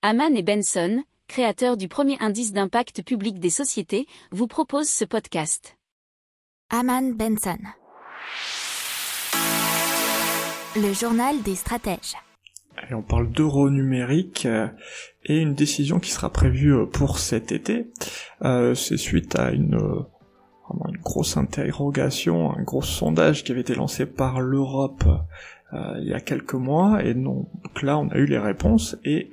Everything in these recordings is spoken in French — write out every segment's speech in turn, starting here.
Haman et Benson, créateurs du premier indice d'impact public des sociétés, vous proposent ce podcast. Haman Benson. Le journal des stratèges. Et on parle d'euro numérique euh, et une décision qui sera prévue euh, pour cet été. Euh, c'est suite à une, une grosse interrogation, un gros sondage qui avait été lancé par l'Europe il y a quelques mois. Et donc là, on a eu les réponses et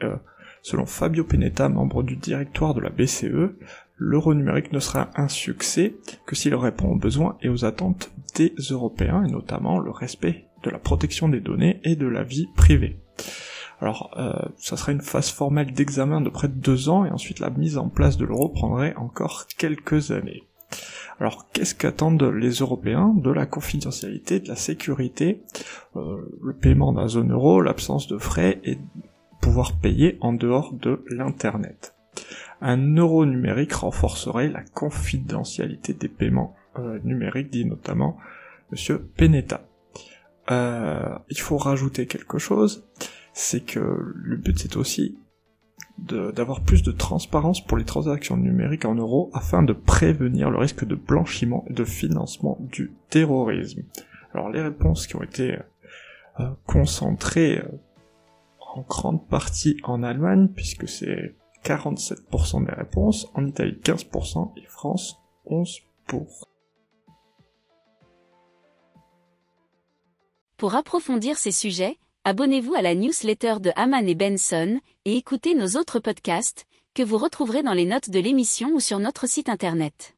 selon Fabio Penetta, membre du directoire de la BCE, l'euro numérique ne sera un succès que s'il répond aux besoins et aux attentes des Européens, et notamment le respect de la protection des données et de la vie privée. Alors, euh, ça serait une phase formelle d'examen de près de deux ans, et ensuite la mise en place de l'euro prendrait encore quelques années. Alors, qu'est-ce qu'attendent les Européens de la confidentialité, de la sécurité, euh, le paiement d'un zone euro, l'absence de frais et pouvoir payer en dehors de l'Internet Un euro numérique renforcerait la confidentialité des paiements euh, numériques, dit notamment Monsieur Penetta. Euh, il faut rajouter quelque chose, c'est que le but c'est aussi d'avoir plus de transparence pour les transactions numériques en euros afin de prévenir le risque de blanchiment et de financement du terrorisme. Alors les réponses qui ont été euh, concentrées en grande partie en Allemagne, puisque c'est 47% des réponses, en Italie 15% et France 11%. Pour approfondir ces sujets, abonnez-vous à la newsletter de Haman et Benson et écoutez nos autres podcasts que vous retrouverez dans les notes de l'émission ou sur notre site internet.